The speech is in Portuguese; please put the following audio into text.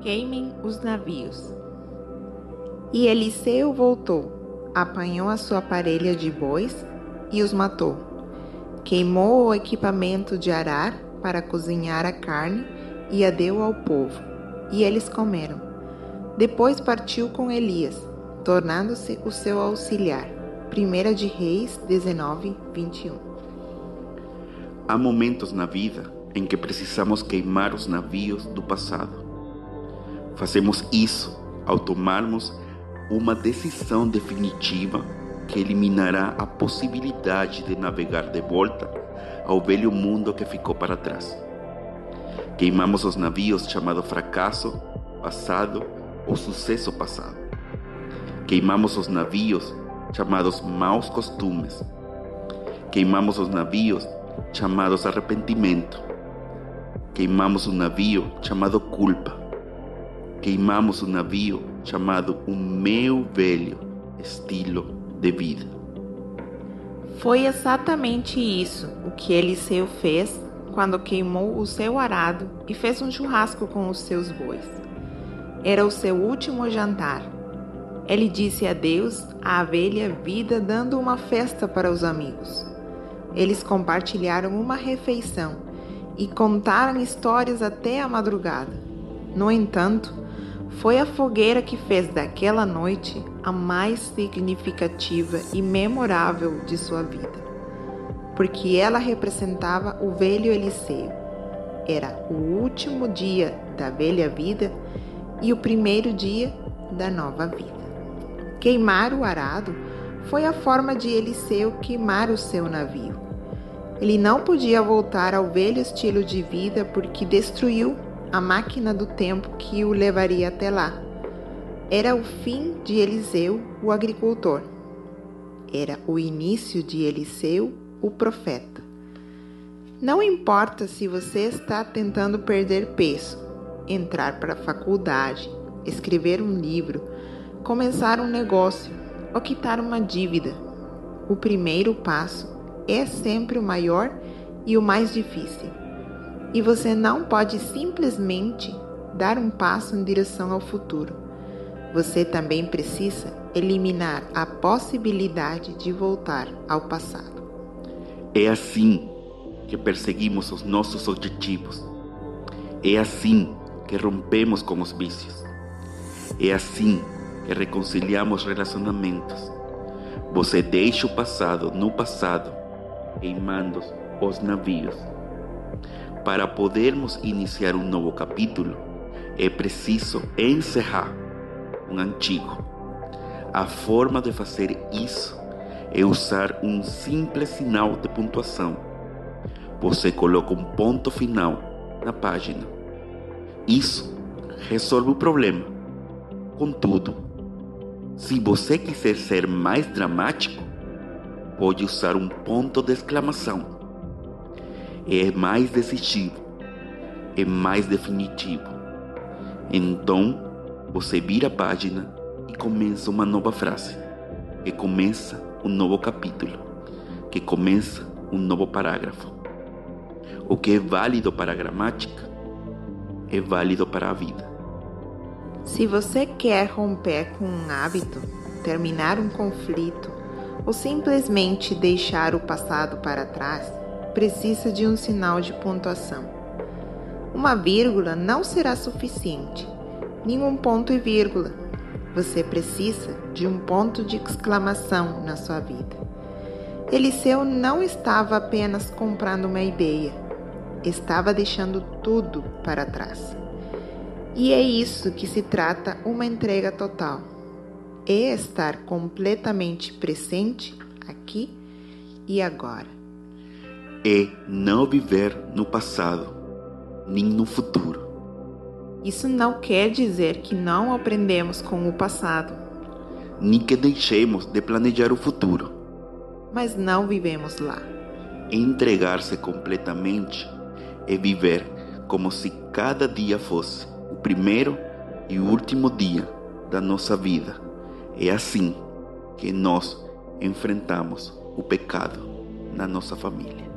Queimem os navios. E Eliseu voltou, apanhou a sua parelha de bois e os matou. Queimou o equipamento de arar para cozinhar a carne e a deu ao povo, e eles comeram. Depois partiu com Elias, tornando-se o seu auxiliar. 1 de Reis 19, 21. Há momentos na vida em que precisamos queimar os navios do passado. Fazemos isso ao tomarmos uma decisão definitiva que eliminará a possibilidade de navegar de volta ao velho mundo que ficou para trás. Queimamos os navios chamado fracasso, passado ou sucesso passado. Queimamos os navios chamados maus costumes. Queimamos os navios chamados arrependimento. Queimamos um navio chamado culpa. Queimamos um navio chamado o meu velho estilo de vida. Foi exatamente isso o que Eliseu fez quando queimou o seu arado e fez um churrasco com os seus bois. Era o seu último jantar. Ele disse adeus à velha vida, dando uma festa para os amigos. Eles compartilharam uma refeição e contaram histórias até a madrugada. No entanto, foi a fogueira que fez daquela noite a mais significativa e memorável de sua vida, porque ela representava o velho Eliseu. Era o último dia da velha vida e o primeiro dia da nova vida. Queimar o arado foi a forma de Eliseu queimar o seu navio. Ele não podia voltar ao velho estilo de vida porque destruiu a máquina do tempo que o levaria até lá. Era o fim de Eliseu, o agricultor. Era o início de Eliseu, o profeta. Não importa se você está tentando perder peso, entrar para a faculdade, escrever um livro, começar um negócio ou quitar uma dívida. O primeiro passo é sempre o maior e o mais difícil e você não pode simplesmente dar um passo em direção ao futuro. Você também precisa eliminar a possibilidade de voltar ao passado. É assim que perseguimos os nossos objetivos. É assim que rompemos com os vícios. É assim que reconciliamos relacionamentos. Você deixa o passado no passado, queimando os navios. Para podermos iniciar um novo capítulo, é preciso encerrar um antigo. A forma de fazer isso é usar um simples sinal de pontuação. Você coloca um ponto final na página. Isso resolve o problema. Contudo, se você quiser ser mais dramático, pode usar um ponto de exclamação é mais decisivo, é mais definitivo. Então, você vira a página e começa uma nova frase, que começa um novo capítulo, que começa um novo parágrafo. O que é válido para a gramática é válido para a vida. Se você quer romper com um hábito, terminar um conflito ou simplesmente deixar o passado para trás, precisa de um sinal de pontuação. Uma vírgula não será suficiente, nenhum ponto e vírgula. Você precisa de um ponto de exclamação na sua vida. Eliseu não estava apenas comprando uma ideia, estava deixando tudo para trás. E é isso que se trata uma entrega total. É estar completamente presente aqui e agora é não viver no passado, nem no futuro. Isso não quer dizer que não aprendemos com o passado, nem que deixemos de planejar o futuro, mas não vivemos lá. Entregar-se completamente é viver como se cada dia fosse o primeiro e último dia da nossa vida. É assim que nós enfrentamos o pecado na nossa família.